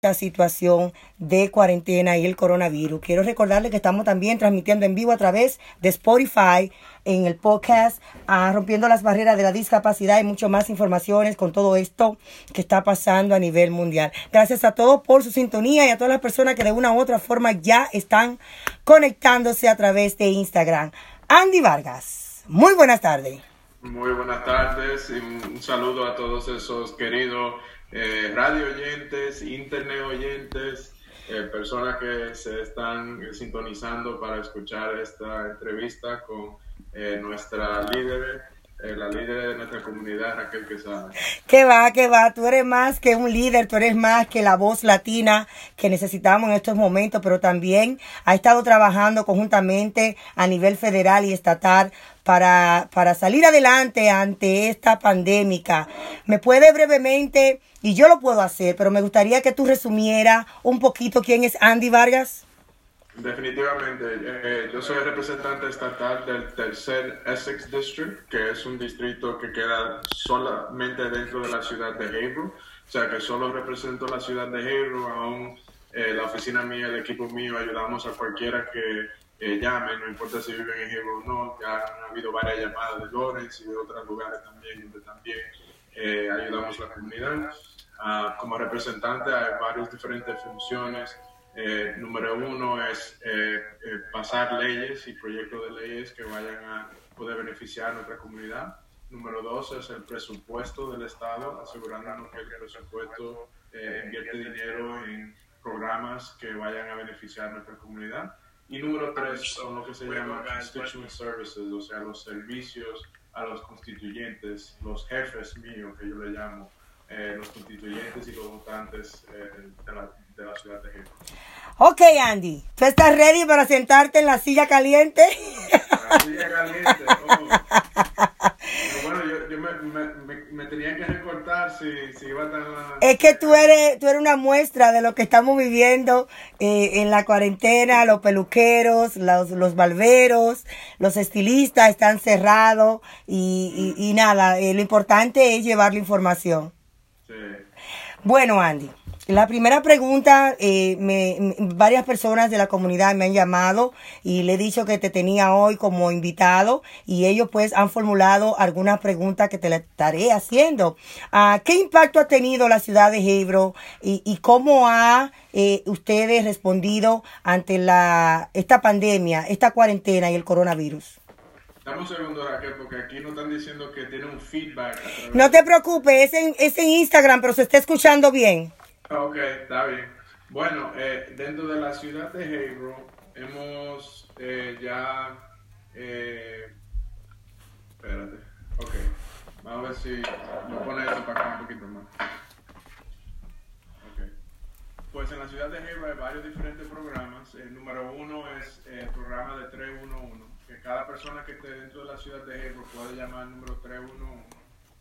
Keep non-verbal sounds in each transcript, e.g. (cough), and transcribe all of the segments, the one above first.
esta situación de cuarentena y el coronavirus. Quiero recordarle que estamos también transmitiendo en vivo a través de Spotify en el podcast Rompiendo las Barreras de la Discapacidad y mucho más informaciones con todo esto que está pasando a nivel mundial. Gracias a todos por su sintonía y a todas las personas que de una u otra forma ya están conectándose a través de Instagram. Andy Vargas, muy buenas tardes. Muy buenas tardes y un saludo a todos esos queridos eh, radio oyentes, internet oyentes, eh, personas que se están sintonizando para escuchar esta entrevista con eh, nuestra líder, eh, la líder de nuestra comunidad, Raquel Quesada. Que va, que va, tú eres más que un líder, tú eres más que la voz latina que necesitamos en estos momentos, pero también ha estado trabajando conjuntamente a nivel federal y estatal para, para salir adelante ante esta pandemia. ¿Me puede brevemente, y yo lo puedo hacer, pero me gustaría que tú resumieras un poquito quién es Andy Vargas? Definitivamente, eh, yo soy representante estatal del tercer Essex District, que es un distrito que queda solamente dentro de la ciudad de Hebrew, o sea que solo represento la ciudad de Hebrew, aún eh, la oficina mía, el equipo mío, ayudamos a cualquiera que eh, llame, no importa si viven en Hebrew o no, ya han habido varias llamadas de Lawrence y de otros lugares también, donde también ayudamos a la comunidad. Ah, como representante hay varias diferentes funciones eh, número uno es eh, eh, pasar leyes y proyectos de leyes que vayan a poder beneficiar a nuestra comunidad. Número dos es el presupuesto del Estado, asegurándonos que el presupuesto invierte dinero en programas que vayan a beneficiar a nuestra comunidad. Y número tres son lo que se llama constituent services, o sea, los servicios a los constituyentes, los jefes míos, que yo le llamo, los constituyentes y los votantes de la de la ciudad de Ok, Andy, ¿tú estás ready para sentarte en la silla caliente? La silla caliente, (laughs) oh. bueno, yo, yo me, me, tenía que recortar si, si iba a estar Es que tú eres, tú eres una muestra de lo que estamos viviendo eh, en la cuarentena, los peluqueros, los, los barberos, los estilistas están cerrados y, y, y nada, eh, lo importante es llevar la información. Sí. Bueno, Andy, la primera pregunta, eh, me, varias personas de la comunidad me han llamado y le he dicho que te tenía hoy como invitado y ellos pues han formulado algunas preguntas que te le estaré haciendo. Ah, ¿Qué impacto ha tenido la ciudad de Hebro y, cómo ha eh, ustedes respondido ante la, esta pandemia, esta cuarentena y el coronavirus? Dame un segundo, Raquel, porque aquí nos están diciendo que tiene un feedback. No te preocupes, es en, es en Instagram, pero se está escuchando bien. Ok, está bien. Bueno, eh, dentro de la ciudad de Hebron hemos eh, ya... Eh, espérate, ok. Vamos a ver si me pone esto para acá un poquito más. Ok. Pues en la ciudad de Hebron hay varios diferentes programas. El número uno es el programa de 311, que cada persona que esté dentro de la ciudad de Hebron puede llamar al número 311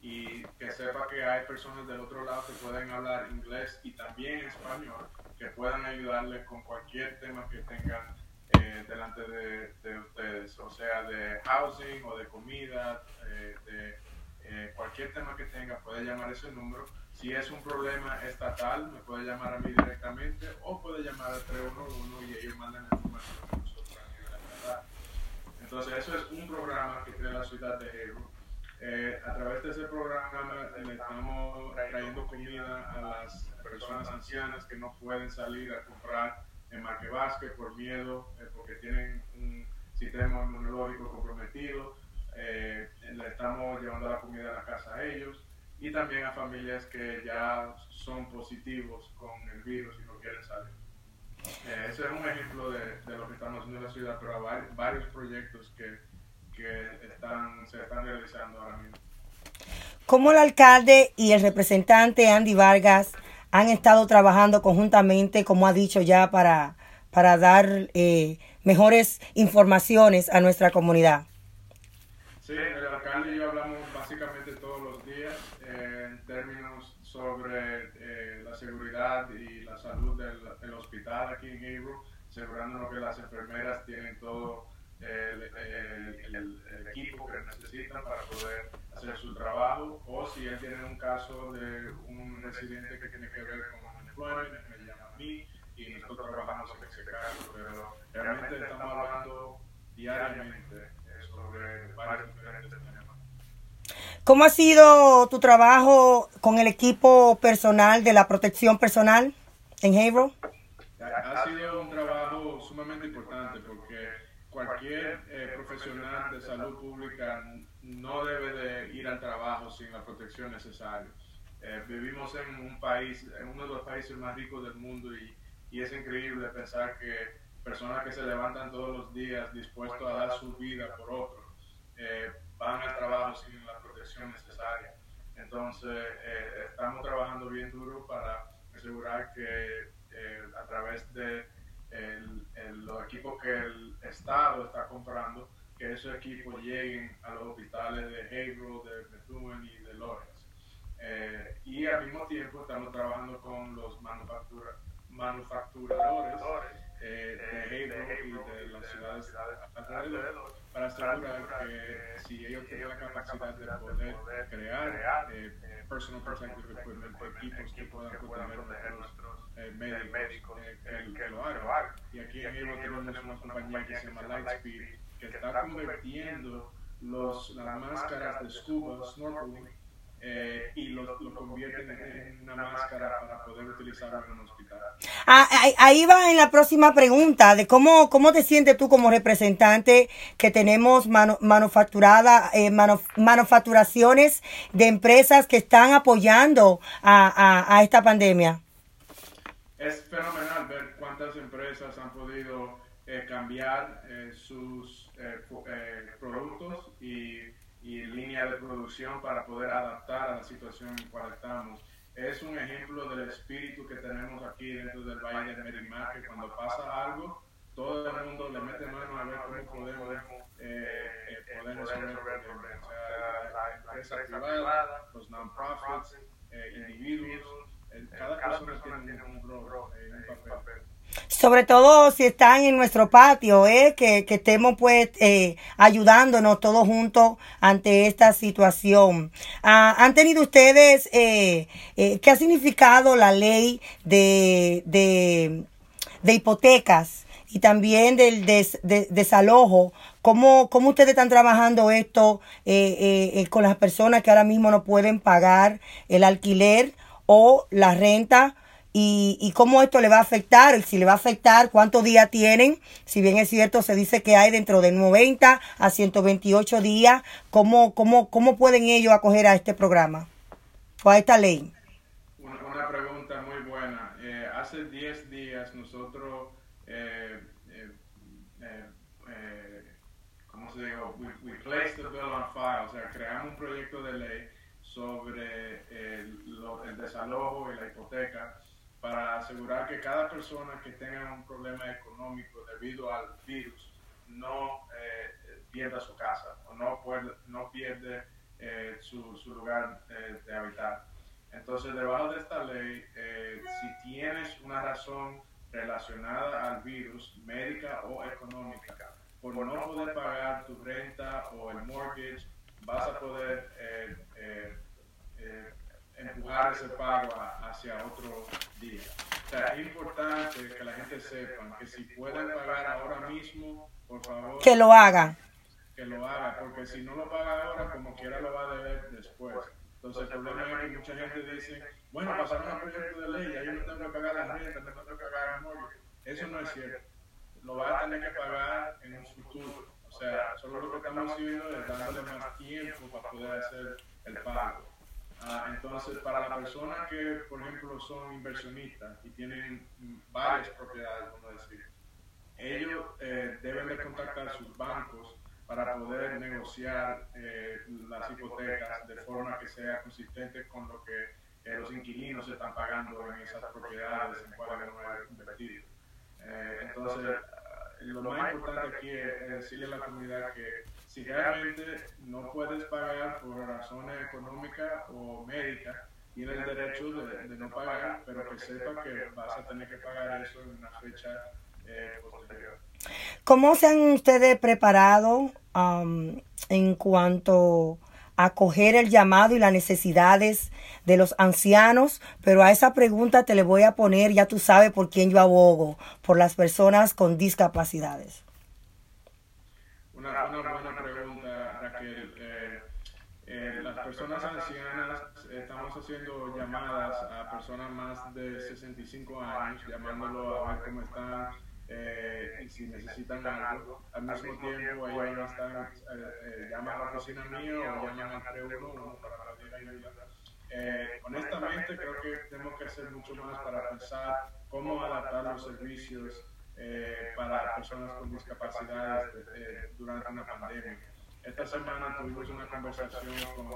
y que sepa que hay personas del otro lado que pueden hablar inglés y también español, que puedan ayudarles con cualquier tema que tengan eh, delante de, de, ustedes, o sea, de housing o de comida, eh, de eh, cualquier tema que tenga, puede llamar ese número. Si es un problema estatal, me puede llamar a mí directamente o puede llamar al 311 y ellos mandan el número que nosotros Entonces, eso es un programa que tiene la ciudad de Hebron eh, a través de ese programa le estamos trayendo comida a las personas ancianas que no pueden salir a comprar en Marque por miedo, eh, porque tienen un sistema inmunológico comprometido. Eh, le estamos llevando la comida a la casa a ellos y también a familias que ya son positivos con el virus y no quieren salir. ese es un ejemplo de, de, lo que estamos haciendo en la ciudad, pero hay varios proyectos que que están, se están realizando ahora mismo. ¿Cómo el alcalde y el representante Andy Vargas han estado trabajando conjuntamente, como ha dicho ya, para, para dar eh, mejores informaciones a nuestra comunidad? Sí, el alcalde y yo hablamos básicamente todos los días eh, en términos sobre eh, la seguridad y la salud del, del hospital aquí en Hebrew, asegurándonos que las enfermeras tienen todo el, el, equipo que necesitan para poder hacer su trabajo o si él tiene un caso de un residente que tiene que ver con unemployment, me trabajamos en ese caso, pero realmente estamos hablando diariamente sobre varios diferentes temas. ¿Cómo ha sido tu trabajo con el equipo personal de la protección personal en Haverhill? Ha sido un trabajo sumamente importante porque cualquier eh, profesional de salud pública no debe de ir al trabajo sin la protección necesaria. Eh, vivimos en un país, en uno de los países más ricos del mundo y, es increíble pensar que personas que se levantan todos los días dispuestos a dar su vida por otros eh, van al trabajo sin la protección necesaria. Entonces, eh, estamos trabajando bien duro para asegurar que a través de los equipos que el Estado está comprando, que esos equipos lleguen a los hospitales de Haverhill, de Methuen y de Lawrence. Eh, y al mismo tiempo estamos trabajando con los manufactura, manufacturadores eh, de Haverhill y de las ciudades alrededor para asegurar que si ellos tienen la capacidad de poder crear eh, personal protective equipment, equipos que puedan proteger nuestros eh, médicos, que, que, lo hagan. Y aquí en Haverhill tenemos una compañía que se llama Lightspeed que está convirtiendo los, las máscaras de scuba, snorkeling, eh, y lo, lo, convierten en una máscara para poder utilizarlo en un hospital. Ah, ahí va en la próxima pregunta de cómo, cómo te sientes tú como representante que tenemos manu, manufacturada, eh, manu, manufacturaciones de empresas que están apoyando a, a, a esta pandemia. Es fenomenal ver cuántas empresas han podido eh, cambiar eh, sus eh, eh, productos y y línea de producción para poder adaptar a la situación en la cual estamos. Es un ejemplo del espíritu que tenemos aquí dentro del Valle de Merimar, que cuando pasa algo, todo el mundo le mete mano a ver cómo podemos eh, eh, poder resolver el problema. O sea, la empresa privada, los non-profits, eh, individuos, cada persona tiene un rol, un papel sobre todo si están en nuestro patio, ¿eh? que, que estemos pues eh, ayudándonos todos juntos ante esta situación. Ah, ¿Han tenido ustedes, eh, eh, qué ha significado la ley de, de, de hipotecas y también del des, de, desalojo? ¿Cómo, ¿Cómo ustedes están trabajando esto eh, eh, con las personas que ahora mismo no pueden pagar el alquiler o la renta? Y, y cómo esto le va a afectar, si le va a afectar, cuántos días tienen, si bien es cierto, se dice que hay dentro de 90 a 128 días, ¿cómo, cómo, cómo pueden ellos acoger a este programa o a esta ley? Una, una pregunta muy buena. Eh, hace 10 días nosotros, eh, eh, eh, eh ¿cómo se dice? We, we placed the bill on file, o sea, creamos un proyecto de ley sobre el, lo, el desalojo y la hipoteca para asegurar que cada persona que tenga un problema económico debido al virus no eh, pierda su casa o no, puede, no pierde eh, su, su, lugar eh, de habitar. Entonces, debajo de esta ley, eh, si tienes una razón relacionada al virus, médica o económica, por no poder pagar tu renta o el mortgage, vas a poder empujar ese pago hacia otro día. O sea, es importante que la gente sepa que si pueden pagar ahora mismo, por favor. Que lo hagan. Que lo hagan, porque si no lo paga ahora, como quiera lo va a deber después. Entonces, el problema es que mucha gente dice, bueno, pasaron un proyecto de ley, ya yo no tengo que pagar la renta, no tengo que pagar el mortgage. Eso no es cierto. Lo va a tener que pagar en un futuro. O sea, solo lo que estamos haciendo es dándole más tiempo para poder hacer el pago. Ah, entonces, para las personas que, por ejemplo, son inversionistas y tienen varias propiedades, vamos a decir, ellos eh, deben de contactar sus bancos para poder negociar eh, las hipotecas de forma que sea consistente con lo que eh, los inquilinos están pagando en esas propiedades en cuales han invertido. Eh, entonces, lo más importante aquí es decirle a la comunidad que si realmente no puedes pagar por razones económicas o médicas, tienes el derecho de, de, no pagar, pero que sepa que vas a tener que pagar eso en una fecha eh, posterior. ¿Cómo se han ustedes preparado um, en cuanto acoger el llamado y las necesidades de los ancianos, pero a esa pregunta te le voy a poner, ya tú sabes por quién yo abogo, por las personas con discapacidades. Una, buena pregunta, Raquel. Eh, eh, las personas ancianas, estamos haciendo llamadas a personas más de 65 años, llamándolo a ver cómo están eh, y si necesitan algo. Al mismo tiempo, ellos están, eh, eh, llaman a la oficina mía o llaman al 311 para pedir ayuda. Eh, honestamente, creo que tenemos que hacer mucho más para pensar cómo adaptar los servicios eh, para personas con discapacidades eh, durante una pandemia. Esta semana tuvimos una conversación con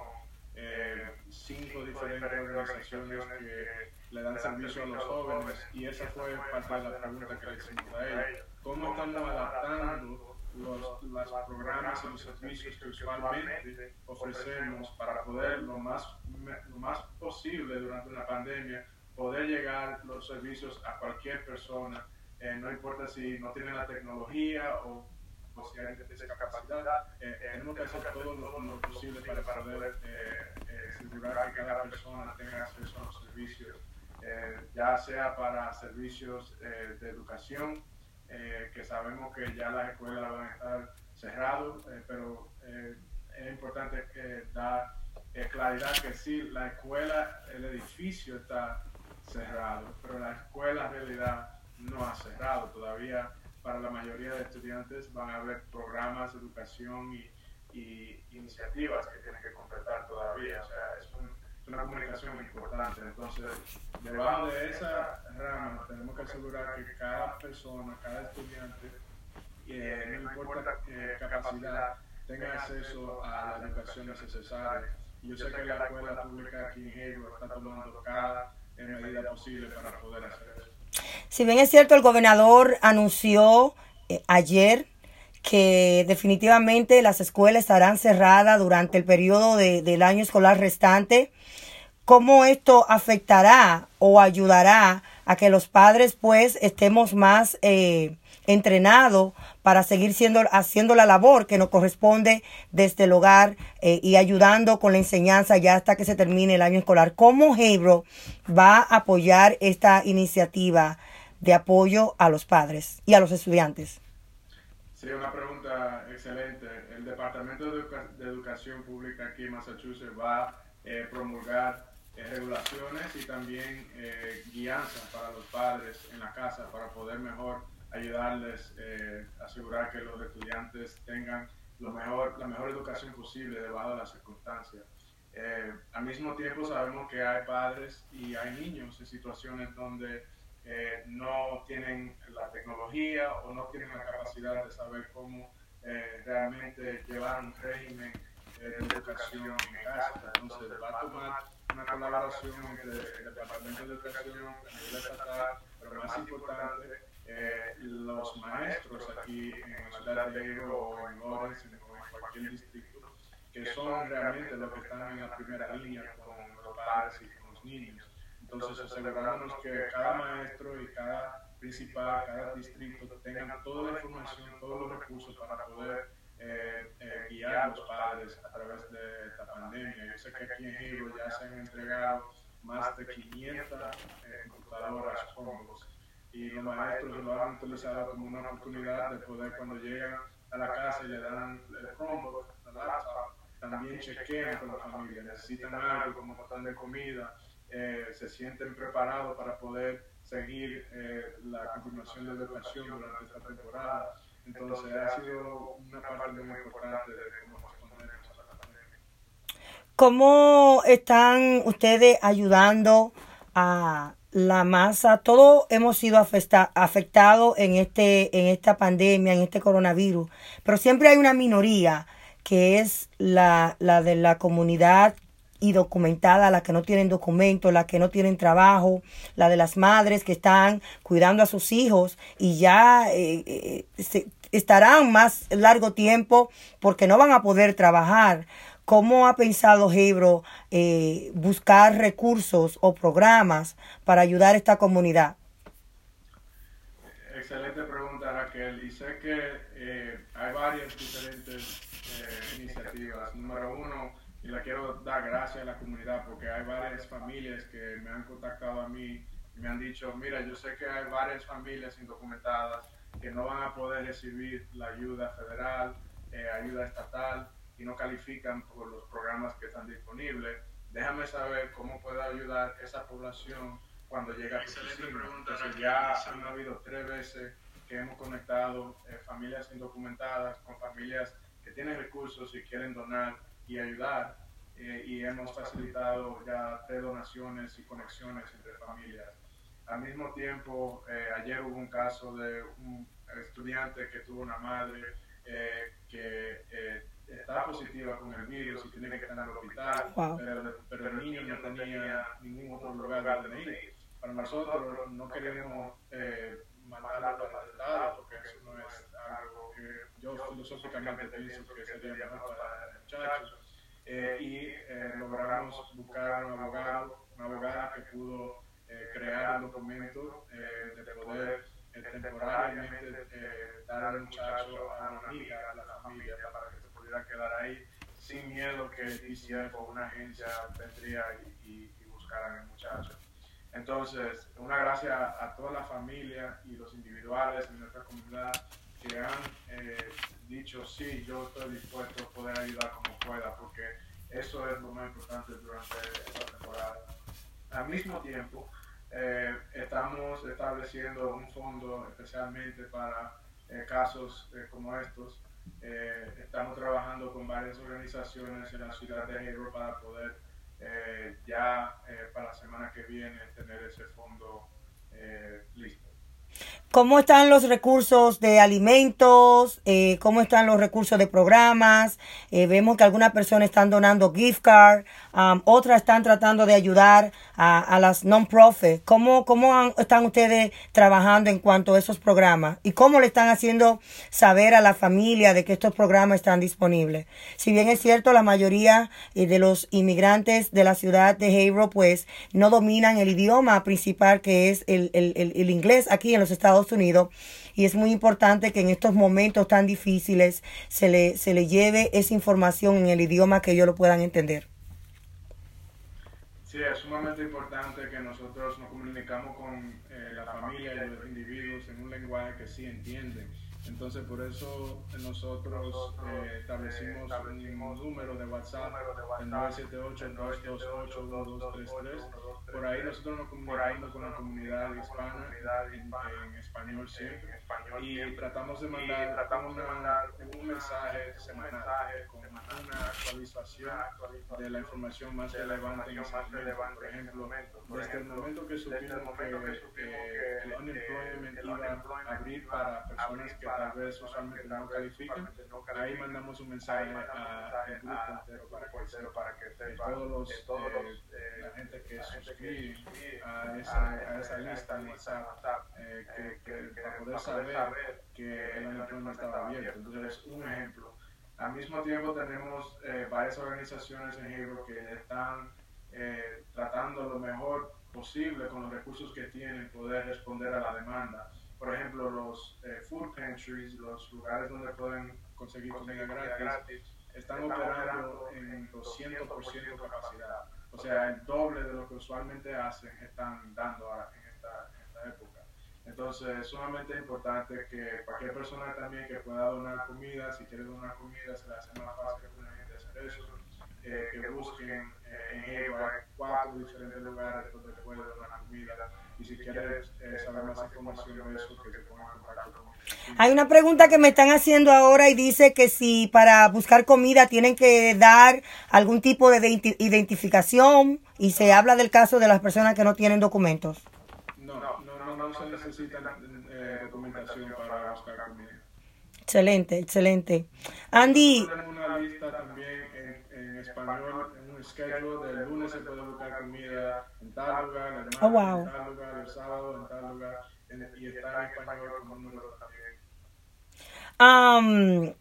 eh, cinco diferentes organizaciones que le dan servicio a los jóvenes y esa fue parte de la pregunta que le hicimos a ellos. ¿Cómo estamos adaptando los, los programas y los servicios que usualmente ofrecemos para poder lo más, lo más posible durante una pandemia poder llegar los servicios a cualquier persona, eh, no importa si no tiene la tecnología o, o si hay discapacidad, eh, tenemos que hacer todo lo, lo posible para poder eh, asegurar que cada persona tenga acceso a los servicios, ya sea para servicios de educación, que sabemos que ya las escuelas van a estar cerradas, pero es importante dar claridad que sí, la escuela, el edificio está cerrado, pero la escuela en realidad no ha cerrado. Todavía para la mayoría de estudiantes van a haber programas educación y, y iniciativas que tienen que completar todavía. O sea, es, un, es una comunicación muy importante. Entonces, debajo de esa rama tenemos que asegurar que cada persona, cada estudiante, eh, no importa qué capacidad, tenga acceso a la educación necesaria. Yo sé que la escuela pública aquí en Hebron está tomando cada medida posible para poder hacer eso. Si bien es cierto, el gobernador anunció eh, ayer que definitivamente las escuelas estarán cerradas durante el periodo de, del año escolar restante, ¿cómo esto afectará o ayudará a que los padres pues estemos más eh, entrenados para seguir siendo, haciendo la labor que nos corresponde desde el hogar eh, y ayudando con la enseñanza ya hasta que se termine el año escolar. ¿Cómo Hebro va a apoyar esta iniciativa de apoyo a los padres y a los estudiantes? Sí, una pregunta excelente. El Departamento de, Educa de Educación Pública aquí en Massachusetts va a eh, promulgar eh, regulaciones y también eh, para los padres en la casa para poder mejor ayudarles, eh, asegurar que los estudiantes tengan lo mejor, la mejor educación posible debajo de las circunstancias. Al mismo tiempo sabemos que hay padres y hay niños en situaciones donde eh, no tienen la tecnología o no tienen la capacidad de saber cómo eh, realmente llevar un régimen eh, de educación en casa. Entonces va a tomar una colaboración entre el Departamento de Educación, a nivel estatal, pero más importante, eh, los maestros aquí en la ciudad de Hebro o en Lawrence o en cualquier distrito, que son realmente los que están en la primera línea con los padres y con los niños. Entonces asegurarnos que cada maestro y cada principal, cada distrito tengan toda la información, todos los recursos para poder eh, eh, guiar a los padres a través de esta pandemia. Yo sé que aquí en Hebro ya se han entregado más de 500 eh, computadoras Chromebooks y los maestros lo han utilizado como una oportunidad de poder cuando llegan a la casa y le dan el Chromebook, también chequean con la familia, necesitan algo como botar de comida, eh, se sienten preparados para poder seguir eh, la continuación de la educación durante esta temporada. Entonces ha sido una parte muy importante de cómo respondemos a la pandemia. ¿Cómo están ustedes ayudando a la masa, todos hemos sido afectados en, este, en esta pandemia, en este coronavirus, pero siempre hay una minoría que es la, la de la comunidad y documentada, la que no tienen documentos, la que no tienen trabajo, la de las madres que están cuidando a sus hijos y ya eh, eh, estarán más largo tiempo porque no van a poder trabajar. ¿Cómo ha pensado Hebro eh, buscar recursos o programas para ayudar a esta comunidad? Excelente pregunta, Raquel. Y sé que eh, hay varias diferentes eh, iniciativas. Número uno, y le quiero dar gracias a la comunidad porque hay varias familias que me han contactado a mí y me han dicho, mira, yo sé que hay varias familias indocumentadas que no van a poder recibir la ayuda federal, eh, ayuda estatal y no califican por los programas que están disponibles. Déjame saber cómo puedo ayudar a esa población cuando llegue a tu oficina. ya han habido tres veces que hemos conectado eh, familias indocumentadas con familias que tienen recursos y quieren donar y ayudar. Eh, y hemos facilitado ya tres donaciones y conexiones entre familias. Al mismo tiempo, eh, ayer hubo un caso de un estudiante que tuvo una madre eh, que estaba positiva con el virus y tiene que estar en el hospital, pero, el niño no tenía ningún otro lugar donde ir. Para nosotros no queremos mandarlo para el Estado porque eso no es algo que yo filosóficamente pienso que sería mejor para el muchacho eh, y eh, logramos buscar un abogado, una abogada que pudo eh, crear un documento de poder temporariamente dar al muchacho a una amiga, a la familia, para que se pudiera quedar ahí sin miedo que DCF o una agencia vendría y, y, buscaran al muchacho. Entonces, una gracias a toda la familia y los individuales en nuestra comunidad que han dicho, sí, yo estoy dispuesto a poder ayudar como pueda, porque eso es lo más importante durante esta temporada. Al mismo tiempo, eh, estamos estableciendo un fondo especialmente para eh, casos eh, como estos. estamos trabajando con varias organizaciones en la ciudad de Hero para poder ya para la semana que viene tener ese fondo listo. ¿Cómo están los recursos de alimentos? Eh, ¿Cómo están los recursos de programas? Eh, vemos que algunas personas están donando gift card, um, otras están tratando de ayudar a, las non-profit. ¿Cómo, cómo están ustedes trabajando en cuanto a esos programas? ¿Y cómo le están haciendo saber a la familia de que estos programas están disponibles? Si bien es cierto, la mayoría eh, de los inmigrantes de la ciudad de Hebron pues no dominan el idioma principal que es el, el, el, el inglés aquí en los Estados Unidos y es muy importante que en estos momentos tan difíciles se le, se le lleve esa información en el idioma que ellos lo puedan entender. Sí, es sumamente importante que nosotros nos comunicamos con eh, la familia y los individuos en un lenguaje que sí entienden entonces, por eso nosotros eh, establecimos un número de WhatsApp, el 978-228-1233. Por ahí nosotros nos comunicamos con la comunidad hispana en, español siempre. Y tratamos de mandar un mensaje semanal con una actualización de la información más relevante en ese momento. Por ejemplo, desde el momento que supimos que el unemployment iba a abrir para personas que tal vez usualmente no califican, ahí mandamos un mensaje al grupo para que, todos los, eh, eh, la gente que suscribe a esa, a esa lista en WhatsApp, eh, que, para poder saber que el no estaba abierto. Entonces, un ejemplo. Al mismo tiempo tenemos varias organizaciones en Hebron que están tratando lo mejor posible con los recursos que tienen poder responder a la demanda por ejemplo, los eh, food pantries, los lugares donde pueden conseguir comida gratis, están operando en 200% capacidad. O sea, el doble de lo que usualmente hacen están dando en esta, época. Entonces, es sumamente importante que cualquier persona también que pueda donar comida, si quiere donar comida, se le hace más fácil a la gente hacer eso. Eh, que busquen eh, en Hayward cuatro diferentes lugares donde puede donar comida y si quieres eh, saber más información de eso, que se pongan en contacto Hay una pregunta que me están haciendo ahora y dice que si para buscar comida tienen que dar algún tipo de identificación y se habla del caso de las personas que no tienen documentos. No, no, no, no se necesita eh, documentación para buscar comida. Excelente, excelente. Andy. Tenemos una lista también en, en español schedule del lunes se puede buscar comida en tal lugar, el martes oh, en tal lugar, el sábado en tal lugar, en, y está en español como número también. Um,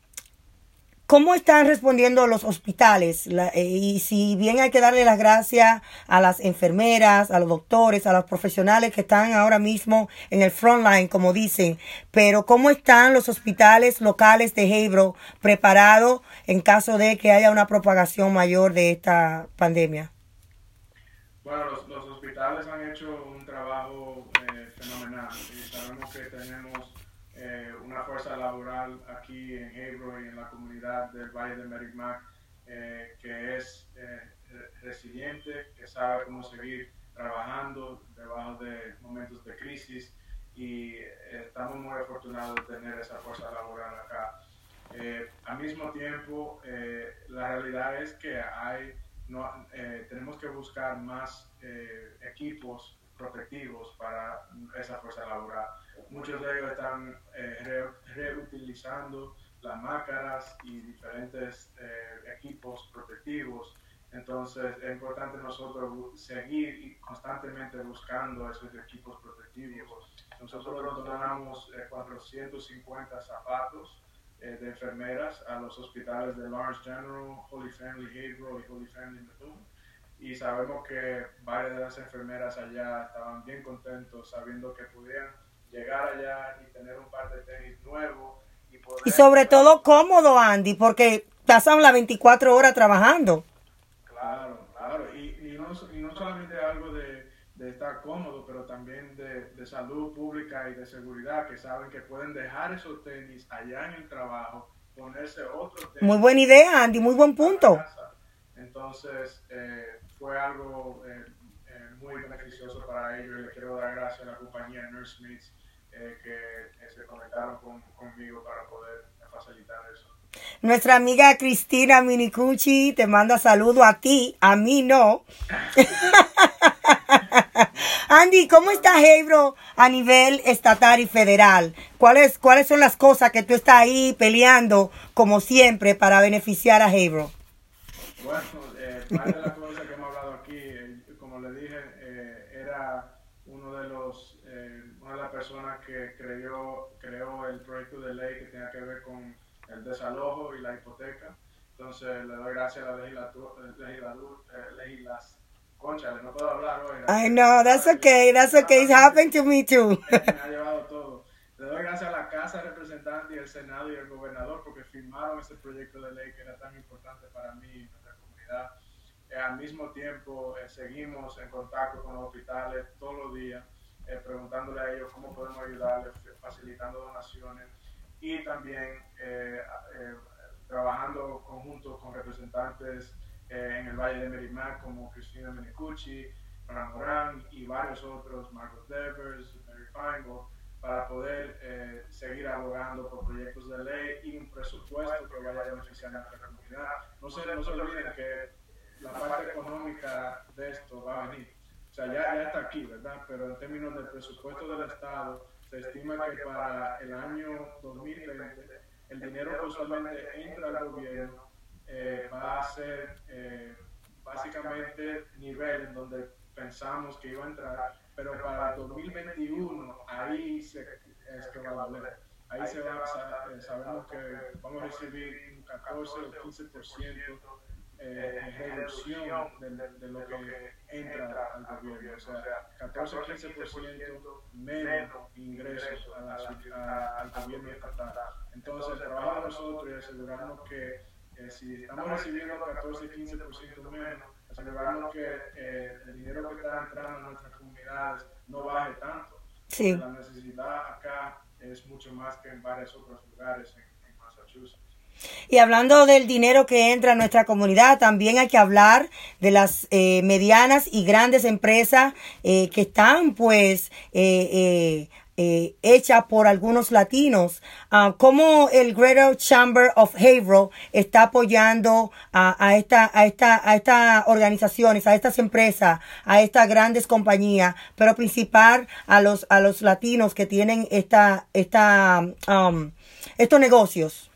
¿Cómo están respondiendo los hospitales? Eh, y si bien hay que darle las gracias a las enfermeras, a los doctores, a los profesionales que están ahora mismo en el frontline, como dicen, pero ¿cómo están los hospitales locales de Hebro preparados en caso de que haya una propagación mayor de esta pandemia? Bueno, los, hospitales han hecho un trabajo eh, fenomenal y sabemos que tenemos eh, una fuerza laboral aquí en Hebron y en la comunidad del Valle de Merrimack eh, que es eh, resiliente, que sabe cómo seguir trabajando debajo de momentos de crisis y estamos muy afortunados de tener esa fuerza laboral acá. al mismo tiempo, la realidad es que hay, no, tenemos que buscar más equipos protectivos para esa fuerza laboral. Muchos de ellos están eh, reutilizando las máscaras y diferentes eh, equipos protectivos. Entonces es importante nosotros seguir constantemente buscando esos equipos protectivos. Nosotros donamos 450 eh, zapatos de enfermeras a los hospitales de Lawrence General, Holy Family Hebron y Holy Family Bethune y sabemos que varias de las enfermeras allá estaban bien contentos sabiendo que podían llegar allá y tener un par de tenis nuevos. Y, poder y sobre todo cómodo, Andy, porque pasan las 24 horas trabajando. Claro, claro, y, y, no, y no, solamente algo de, de, estar cómodo, pero también de, de salud pública y de seguridad, que saben que pueden dejar esos tenis allá en el trabajo, ponerse otros tenis. Muy buena idea, Andy, muy buen punto. Entonces, eh, fue algo eh, eh, muy beneficioso para ellos y le quiero dar gracias a la compañía Nursemates eh, que se conectaron conmigo para poder facilitar eso. Nuestra amiga Cristina Minicucci te manda saludo a ti, a mí no. (laughs) Andy, ¿cómo está Hebro a nivel estatal y federal? ¿Cuáles, ¿Cuáles son las cosas que tú estás ahí peleando, como siempre, para beneficiar a Hebro? Bueno, eh, de las cosas que hemos hablado aquí, eh, como le dije, eh, era uno de los, eh, una de las personas que creó, creó el proyecto de ley que tenía que ver con el desalojo y la hipoteca. Entonces le doy gracias a la legislatura, legislas, concha, no puedo hablar hoy. I know, that's okay, that's okay, it's happened to me too. (laughs) me ha llevado todo. Le doy gracias a la Casa de Representantes y el Senado y el Gobernador porque firmaron ese proyecto de ley que era tan importante para mí eh, al mismo tiempo, eh, seguimos en contacto con los hospitales todos los días, eh, preguntándole a ellos cómo podemos ayudarles, facilitando donaciones y también trabajando conjunto con representantes en el Valle de Merrimack como Cristina Menicucci, Fran Morán y varios otros, Marcos Devers, Mary Feingold, para poder seguir abogando por proyectos de ley y un presupuesto que vaya a beneficiar a nuestra comunidad. No se, no se olviden que la parte económica de esto va a venir. Ya, ya está aquí, ¿verdad? Pero en términos del presupuesto del Estado, se estima que para el año 2020 el dinero que usualmente entra al gobierno eh, va a ser eh, básicamente nivel donde pensamos que iba a entrar, pero para el 2021 ahí se, es que va a valer. Ahí se va, a, sabemos que vamos a recibir un 14 o 15% eh, reducción de, de, lo que entra al gobierno, o sea, 14-15% menos ingresos a la, al gobierno estatal. Entonces, el trabajo de nosotros es asegurarnos que eh, si estamos recibiendo 14-15% menos, asegurarnos que eh, el dinero que está entrando a nuestras comunidades no baje tanto. Sí. La necesidad acá es mucho más que en varios otros lugares en, en Massachusetts. Y hablando del dinero que entra a nuestra comunidad, también hay que hablar de las eh, medianas y grandes empresas eh, que están pues eh, hechas por algunos latinos. Uh, ¿Cómo el Greater Chamber of Haverhill está apoyando a, a, esta, a, esta, a estas organizaciones, a estas empresas, a estas grandes compañías, pero principal a los, a los latinos que tienen esta, esta, um, estos negocios?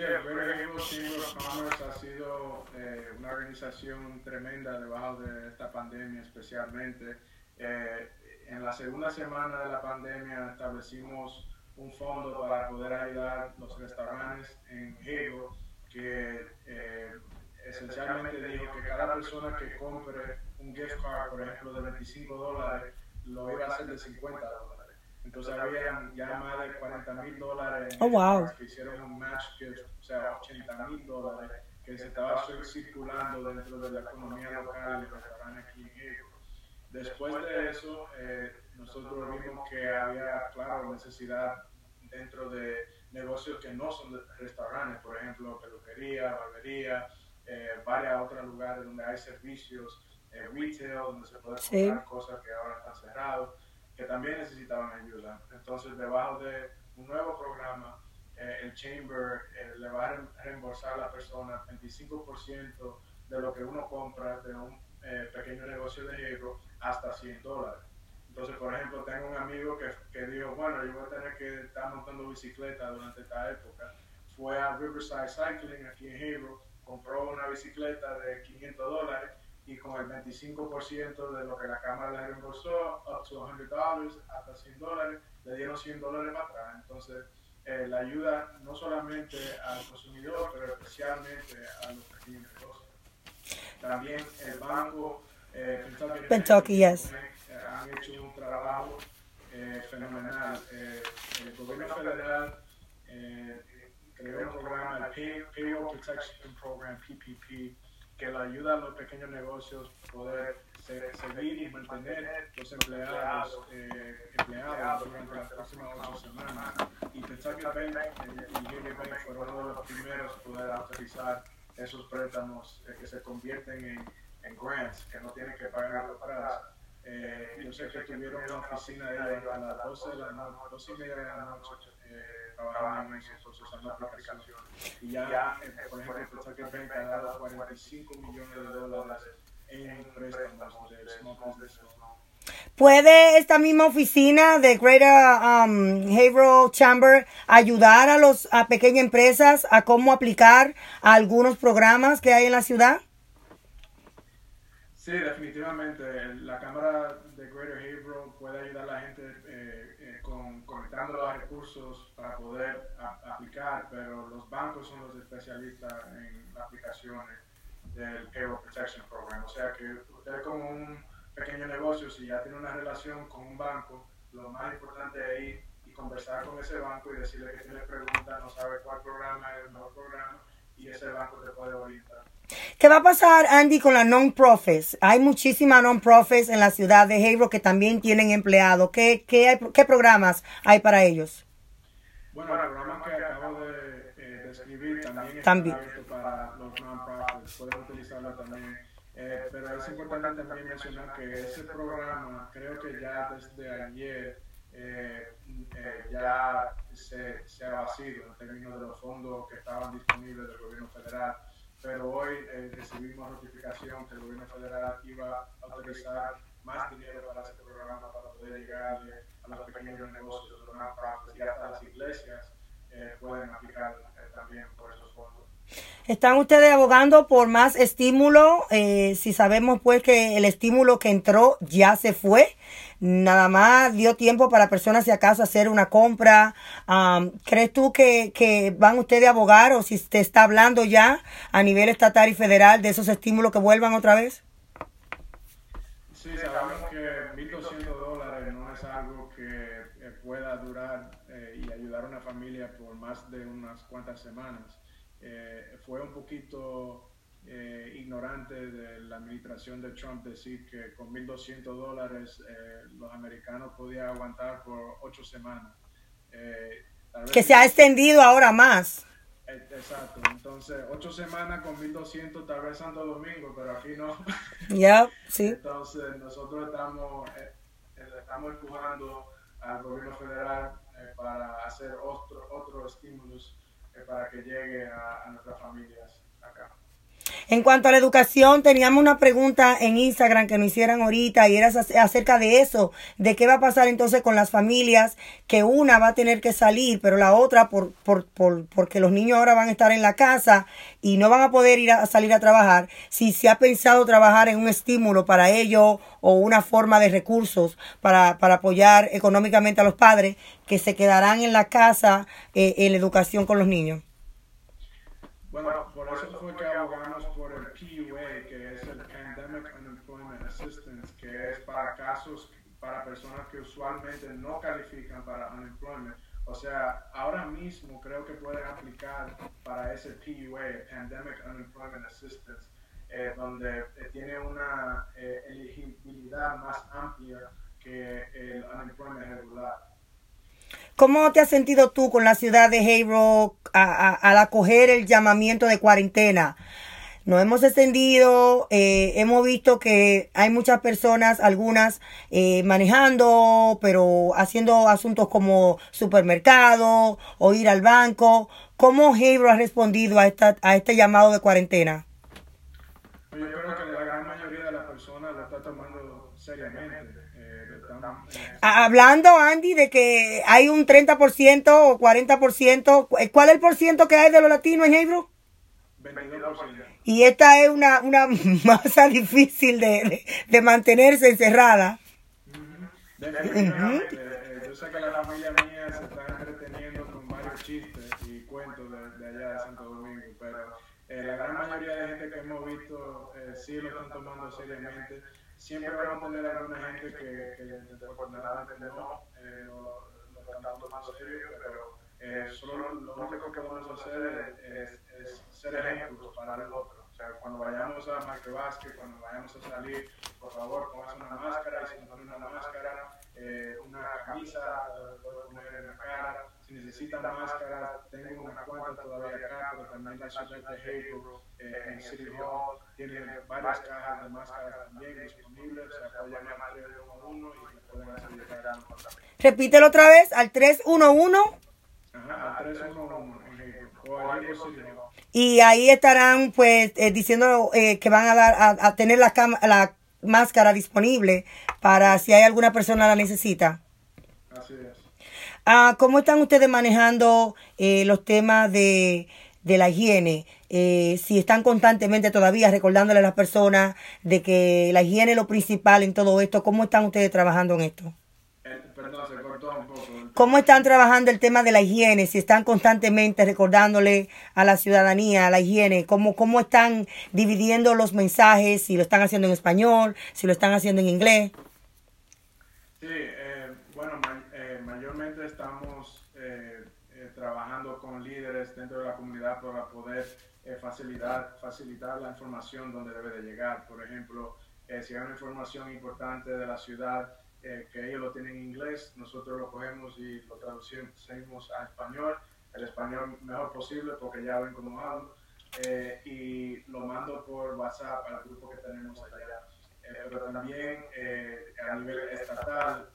Sí, el Chamber of Commerce ha sido eh, una organización tremenda debajo de esta pandemia especialmente. Eh, en la segunda semana de la pandemia establecimos un fondo para poder ayudar los restaurantes en Hego, que eh, esencialmente dijo que cada persona que compre un gift card, por ejemplo, de 25 dólares, lo iba a hacer de 50 dólares. Entonces había ya más de 40 mil dólares oh, que hicieron un match gift, o sea, 80 mil dólares que se estaba circulando dentro de la economía local del restaurante aquí en Hego. Después de eso, eh, nosotros vimos que había, claro, necesidad dentro de negocios que no son restaurantes, por ejemplo, peluquería, barbería, eh, varios otros lugares donde hay servicios, eh, retail, donde se pueden comprar cosas que ahora están cerrados, que también necesitaban ayuda. Entonces, debajo de un nuevo programa, eh, el Chamber le va a reembolsar a la persona 25% de lo que uno compra de un pequeño negocio de euro hasta 100 dólares. Entonces, por ejemplo, tengo un amigo que, que dijo, bueno, yo voy a tener que estar montando bicicleta durante esta época. Fue a Riverside Cycling aquí en Hero, compró una bicicleta de 500 dólares y con el 25% de lo que la cámara le reembolsó, up to 100 dólares, hasta 100 dólares, le dieron 100 dólares para atrás. Entonces, eh, la ayuda no solamente al consumidor, pero especialmente a los pequeños negocios. También el banco eh, Kentucky, Kentucky yes han hecho un trabajo eh, fenomenal. Eh, el gobierno federal eh, creó un programa, el Payroll Protection Program, PPP, que le ayuda a los pequeños negocios poder seguir y mantener los empleados, empleados durante las próximas ocho semanas. Y Kentucky Bank y Union Bank fueron uno de los primeros a poder autorizar esos préstamos que se convierten en, en grants, que no tienen que pagar atrás eh, yo sé que tuvieron una oficina de a las 12 de la noche, 12 y media de la noche, eh, trabajando en eso, usando aplicaciones. Y ya, eh, por ejemplo, Kentucky Bank ha dado 45 millones de dólares en préstamos de Small Business ¿Puede esta misma oficina de Greater um, Haverhill Chamber ayudar a los a pequeñas empresas a cómo aplicar a algunos programas que hay en la ciudad? Sí, definitivamente. La Cámara de Greater Haverhill puede ayudar a la gente eh, eh, con, conectando los poder aplicar, pero los bancos son los especialistas en aplicaciones del Payroll Protection Program. O sea que usted como un pequeño negocio, si ya tiene una relación con un banco, lo más importante es ir y conversar con ese banco y decirle que tiene preguntas, no sabe cuál programa es el mejor programa y ese banco te puede orientar. ¿Qué va a pasar, Andy, con las non-profits? Hay muchísimas non-profits en la ciudad de Hebron que también tienen empleados. ¿Qué, qué, qué programas hay para ellos? Bueno, el programa que acabo de eh, describir también, también. está para los non-profits. Pueden utilizarlo también. Eh, pero es importante también mencionar que ese programa, creo que ya desde ayer, eh, eh, ya se, se, ha vacío en términos de los fondos que estaban disponibles del gobierno federal. Pero hoy eh, recibimos notificación que el gobierno federal iba a autorizar más dinero para este programa para poder llegar a los pequeños negocios, las iglesias pueden aplicar también por esos fondos. ¿Están ustedes abogando por más estímulo? Eh, si sabemos pues que el estímulo que entró ya se fue, nada más dio tiempo para personas si acaso hacer una compra. ¿Crees tú que, que, van ustedes a abogar o si te está hablando ya a nivel estatal y federal de esos estímulos que vuelvan otra vez? Sí, sabemos que 1.200 dólares no es algo que eh, pueda durar eh, y ayudar a una familia por más de unas cuantas semanas. Eh, fue un poquito eh, ignorante de la administración de Trump decir que con 1.200 dólares eh, los americanos podían aguantar por ocho semanas. que se ha extendido ahora más. Exacto, entonces ocho semanas con 1.200 tal vez Santo Domingo, pero aquí no. (laughs) Ya, sí. Entonces nosotros estamos, estamos empujando al gobierno federal para hacer otro, otros estímulos para que llegue a, nuestras familias acá. En cuanto a la educación, teníamos una pregunta en Instagram que nos hicieran ahorita y era acerca de eso, de qué va a pasar entonces con las familias, que una va a tener que salir, pero la otra, por, por, por, porque los niños ahora van a estar en la casa y no van a poder ir a, salir a trabajar, si se ha pensado trabajar en un estímulo para ello o una forma de recursos para, para apoyar económicamente a los padres que se quedarán en la casa eh, en la educación con los niños. Bueno, por eso fue que abogamos por el PUA, que es el Pandemic Unemployment Assistance, que es para casos, para personas que usualmente no califican para unemployment. O sea, ahora mismo creo que pueden aplicar para ese PUA, Pandemic Unemployment Assistance, eh, donde eh, tiene una eh, elegibilidad más amplia que el unemployment regular. ¿Cómo te has sentido tú con la ciudad de Hayrok al acoger el llamamiento de cuarentena? Nos hemos extendido, eh, hemos visto que hay muchas personas, algunas eh, manejando, pero haciendo asuntos como supermercado o ir al banco. ¿Cómo Hayrok ha respondido a, esta, a este llamado de cuarentena? Yo creo que la gran mayoría de las personas lo está tomando seriamente. Hablando, Andy, de que hay un 30% o 40%, ¿cuál es el por ciento que hay de los latinos en Hebro? 22%. Y esta es una, una (laughs) masa difícil de, de, mantenerse encerrada. Definitivamente. Eh, yo sé que la familia mía se está entreteniendo con varios chistes y cuentos de, allá de Santo Domingo, pero eh, la gran mayoría de gente que hemos visto eh, sí lo están tomando seriamente siempre vamos a tener alguna gente que, que desafortunadamente no eh, lo, lo están tomando serio, pero eh, solo lo único que podemos hacer es, ser ejemplos para el otro. O sea, cuando vayamos a Vázquez, cuando vayamos a salir, por favor, póngase una máscara y si no una máscara, eh, una camisa, puede poner en la cara. Si necesitan máscara, tengo una cuanta todavía acá, pero también la ciudad de Hebrew, eh, en City Hall, tiene varias cajas de máscaras también disponibles, o sea, pueden llamar al 311 y pueden hacer llegar a nosotros. Repítelo otra vez, al 311. Ajá, al 311 en Hebrew, o al Hebrew City Hall. Y ahí estarán pues eh, diciendo eh, que van a dar a, a tener la, la máscara disponible para si hay alguna persona la necesita. Ah, ¿Cómo están ustedes manejando eh, los temas de, de la higiene? Eh, si están constantemente todavía recordándole a las personas de que la higiene es lo principal en todo esto, ¿cómo están ustedes trabajando en esto? Perdón, se cortó un poco. ¿Cómo están trabajando el tema de la higiene? Si están constantemente recordándole a la ciudadanía la higiene, ¿cómo, cómo están dividiendo los mensajes? Si lo están haciendo en español, si lo están haciendo en inglés. Sí, eh, bueno, ma eh, mayormente estamos eh, trabajando con líderes dentro de la comunidad para poder facilitar, facilitar la información donde debe de llegar. Por ejemplo, si hay una información importante de la ciudad, eh, que ellos lo tienen en inglés, nosotros lo cogemos y lo traducimos a español, el español mejor posible porque ya ven cómo hablo, eh, y lo mando por WhatsApp al grupo que tenemos allá. Eh, pero también eh, a nivel estatal,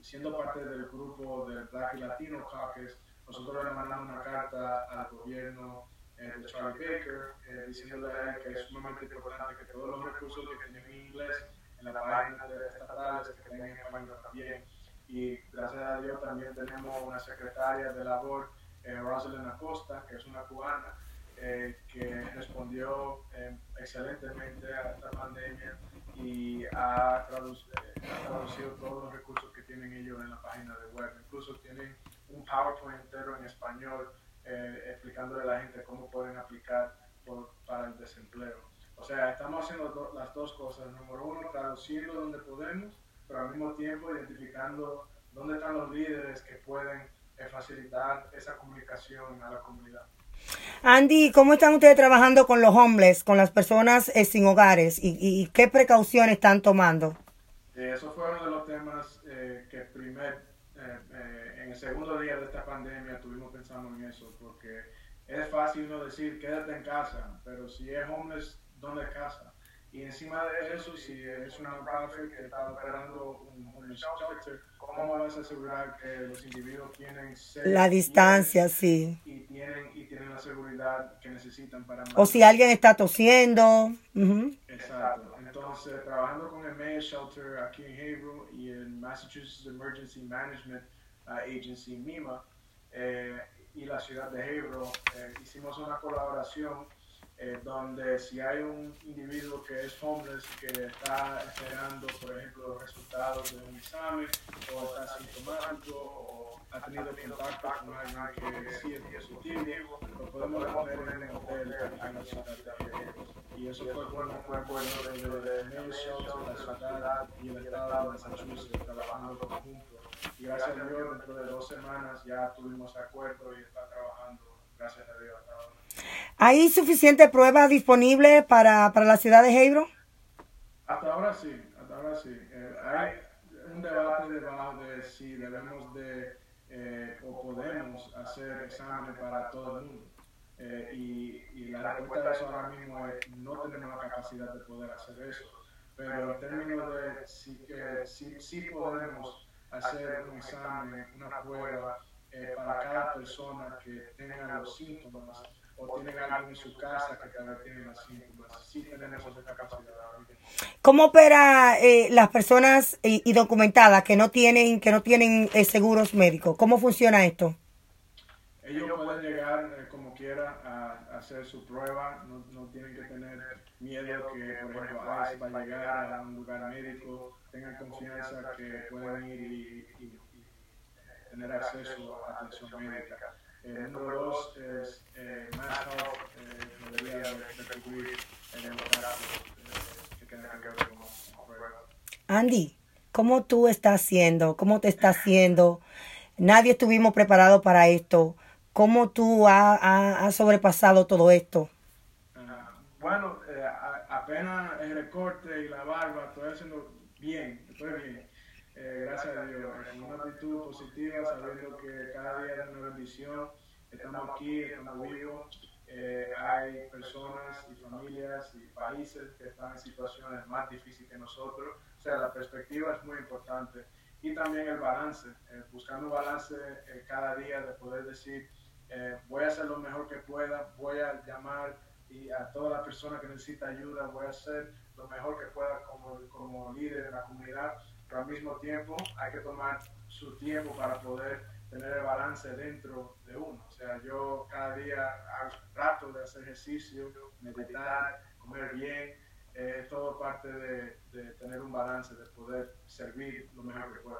siendo parte del grupo del Black Latino Caucus, nosotros le mandamos una carta al gobierno de Charlie Baker diciéndole a él que es sumamente importante que todos los recursos que tienen en inglés en la página de estatales que tienen en español también. Y gracias a Dios también tenemos una secretaria de labor, eh, Rosalind Acosta, que es una cubana, eh, que respondió eh, excelentemente a esta pandemia y ha, traduc ha, traducido todos los recursos que tienen ellos en la página de web. Incluso tienen un PowerPoint entero en español eh, explicándole a la gente cómo pueden aplicar por, para el desempleo. O sea, estamos haciendo do, las dos cosas. Número uno, traduciendo donde podemos, pero al mismo tiempo identificando dónde están los líderes que pueden eh, facilitar esa comunicación a la comunidad. Andy, ¿cómo están ustedes trabajando con los homeless, con las personas eh, sin hogares y, y, qué precauciones están tomando? Eh, eso fue uno de los temas eh, que primer, el segundo día de esta pandemia estuvimos pensando en eso, porque es fácil no decir quédate en casa, pero si es homeless, ¿dónde casa? Y encima de eso, si es una non-profit que está operando un, un shelter, ¿cómo vas a asegurar que los individuos tienen la distancia, sí. Y tienen, y tienen la seguridad que necesitan para... O si alguien está tosiendo. Exacto. Entonces, trabajando con el Mayor Shelter aquí en Haverhill y el Massachusetts Emergency Management uh, Agency, MIMA, eh, y la ciudad de Haverhill, eh, hicimos una colaboración eh, donde si hay un individuo que es homeless, que está esperando, por ejemplo, los resultados de un examen, o está sintomático, o ha tenido contacto con alguien que sí es positivo, lo podemos poner en el hotel en la ciudad de Y eso fue bueno, fue bueno desde Shelter, la ciudad y el estado de Massachusetts trabajando juntos. Y gracias a Dios, dentro de dos semanas ya tuvimos acuerdo y está trabajando, gracias a Dios, hasta ahora. ¿Hay suficiente prueba disponible para, para la ciudad de Hebron? Hasta ahora sí, hasta ahora sí. Eh, hay un debate debajo de si debemos de eh, o podemos hacer exámenes para todo el mundo. Eh, y, y, la respuesta de eso ahora mismo es no tenemos la capacidad de poder hacer eso. Pero en términos de si, que, si, si podemos hacer un examen, una prueba para cada persona que tenga los síntomas o tienen alguien en su casa que también tiene las síntomas. Sí tenemos esa capacidad. ¿Cómo opera eh, las personas y, documentadas que no tienen que no tienen eh, seguros médicos? ¿Cómo funciona esto? Ellos pueden llegar eh, como quiera a, hacer su prueba, no, no, tienen que tener miedo que, por ejemplo, va a llegar a un lugar médico, tengan confianza que pueden ir y, y tener acceso a atención médica. El número dos es eh, más eh, debería retribuir en el caso que tenga que ver con Andy, ¿cómo tú estás haciendo? ¿Cómo te está haciendo? Nadie estuvimos preparados para esto. ¿Cómo tú has ha, ha sobrepasado todo esto? Uh, bueno, eh, el recorte y la barba, estoy haciendo bien, estoy bien. Eh, gracias a Dios, con una actitud positiva, sabiendo que cada día es una bendición. Estamos aquí, estamos vivos. Eh, hay personas y familias y países que están en situaciones más difíciles que nosotros. O sea, la perspectiva es muy importante. Y también el balance, eh, buscando balance cada día de poder decir, voy a hacer lo mejor que pueda, voy a llamar y a toda la persona que necesita ayuda, voy a hacer lo mejor que pueda como, como líder de la comunidad pero al mismo tiempo hay que tomar su tiempo para poder tener el balance dentro de uno. O sea, yo cada día trato de hacer ejercicio, meditar, comer bien, es todo parte de, tener un balance, de poder servir lo mejor que pueda.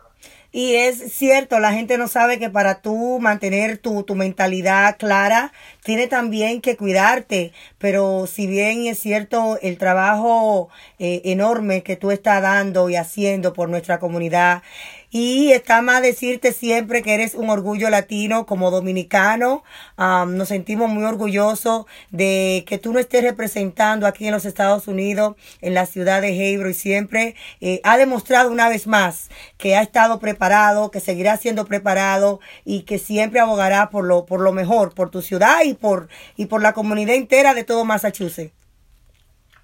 Y es cierto, la gente no sabe que para tú mantener tu, tu mentalidad clara, tiene también que cuidarte, pero si bien es cierto el trabajo eh, enorme que tú estás dando y haciendo por nuestra comunidad, y está más decirte siempre que eres un orgullo latino como dominicano. nos sentimos muy orgullosos de que tú no estés representando aquí en los Estados Unidos, en la ciudad de Hebron y siempre eh, ha demostrado una vez más que ha estado preparado, que seguirá siendo preparado y que siempre abogará por lo, por lo mejor, por tu ciudad y por, y por la comunidad entera de todo Massachusetts.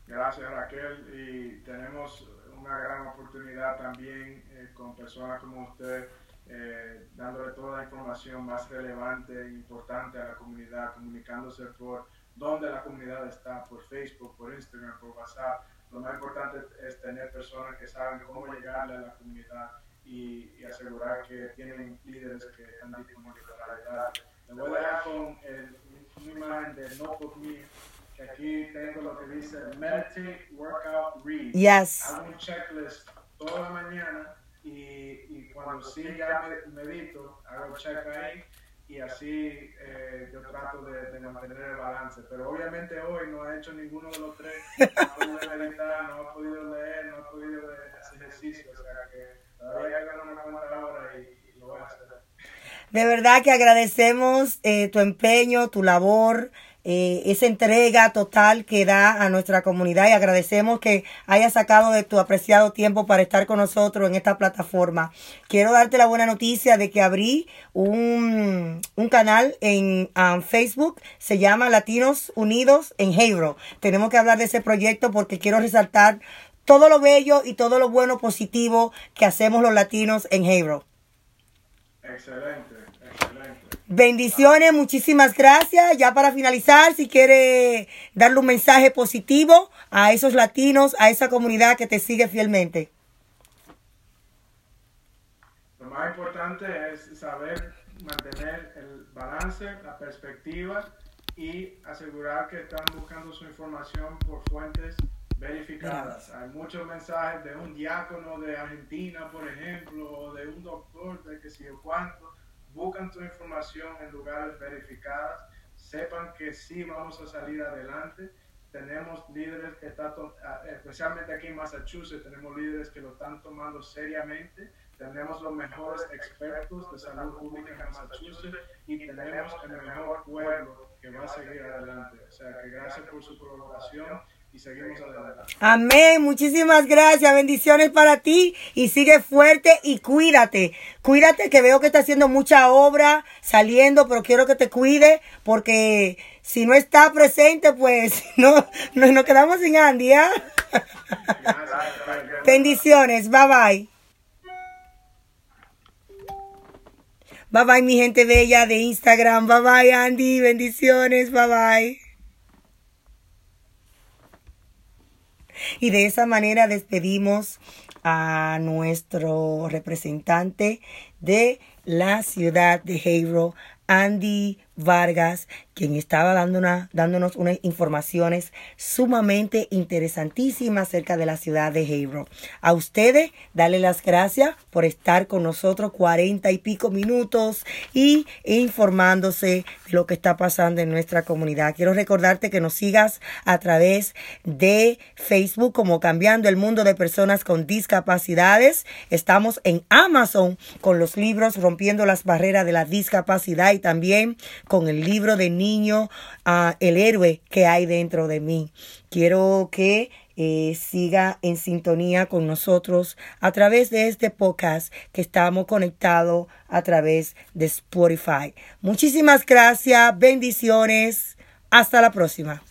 Gracias Raquel y tenemos una gran oportunidad también personas como usted, eh, dándole toda la información más relevante e importante a la comunidad, comunicándose por dónde la comunidad está, por Facebook, por Instagram, por WhatsApp. Lo más importante es tener personas que saben cómo llegarle a la comunidad y, asegurar que tienen líderes que están disponibles para ayudar. Le voy a dejar con el, una imagen de Notebook Me, que aquí tengo lo que dice Meditate, Workout, Read. Yes. Hago un checklist toda la mañana y, y cuando sí ya medito, hago check ahí y así eh, yo trato de, de, mantener el balance. Pero obviamente hoy no he hecho ninguno de los tres, (laughs) no he podido meditar, no he podido leer, no he podido hacer ejercicio, o sea que todavía que darme cuenta ahora y, y lo voy a hacer. De verdad que agradecemos eh, tu empeño, tu labor eh, esa entrega total que da a nuestra comunidad y agradecemos que hayas sacado de tu apreciado tiempo para estar con nosotros en esta plataforma. Quiero darte la buena noticia de que abrí un, un canal en um, Facebook, se llama Latinos Unidos en Hebro. Tenemos que hablar de ese proyecto porque quiero resaltar todo lo bello y todo lo bueno positivo que hacemos los latinos en Hebro. Excelente, excelente. Bendiciones, muchísimas gracias. Ya para finalizar, si quiere darle un mensaje positivo a esos latinos, a esa comunidad que te sigue fielmente. Lo más importante es saber mantener el balance, la perspectiva y asegurar que están buscando su información por fuentes verificadas. Hay muchos mensajes de un diácono de Argentina, por ejemplo, o de un doctor de que si o cuánto buscan tu información en lugares verificados, sepan que sí vamos a salir adelante. Tenemos líderes que están, ah, especialmente aquí en Massachusetts, tenemos líderes que lo están tomando seriamente. Tenemos los mejores expertos de salud pública en Massachusetts y tenemos el mejor pueblo que va a seguir adelante. O sea, que gracias por su colaboración y seguimos adelante. Amén. Muchísimas gracias. Bendiciones para ti y sigue fuerte y cuídate. Cuídate que veo que está haciendo mucha obra saliendo, pero quiero que te cuide porque si no está presente, pues (laughs) no, no nos quedamos sin Andy. ¿ah? Bendiciones. Bye bye. Bye bye mi gente bella de Instagram. Bye bye Andy. Bendiciones. Bye bye. Y de esa manera despedimos a nuestro representante de la ciudad de Hebron, Andy Vargas, quien estaba dándonos unas informaciones sumamente interesantísimas acerca de la ciudad de Hebron. A ustedes, darle las gracias por estar con nosotros cuarenta y pico minutos y informándose de lo que está pasando en nuestra comunidad. Quiero recordarte que nos sigas a través de Facebook como Cambiando el Mundo de Personas con Discapacidades. Estamos en Amazon con los libros Rompiendo las Barreras de la Discapacidad y también con el libro de niño, uh, el héroe que hay dentro de mí. Quiero que eh, siga en sintonía con nosotros a través de este podcast que estamos conectados a través de Spotify. Muchísimas gracias, bendiciones, hasta la próxima.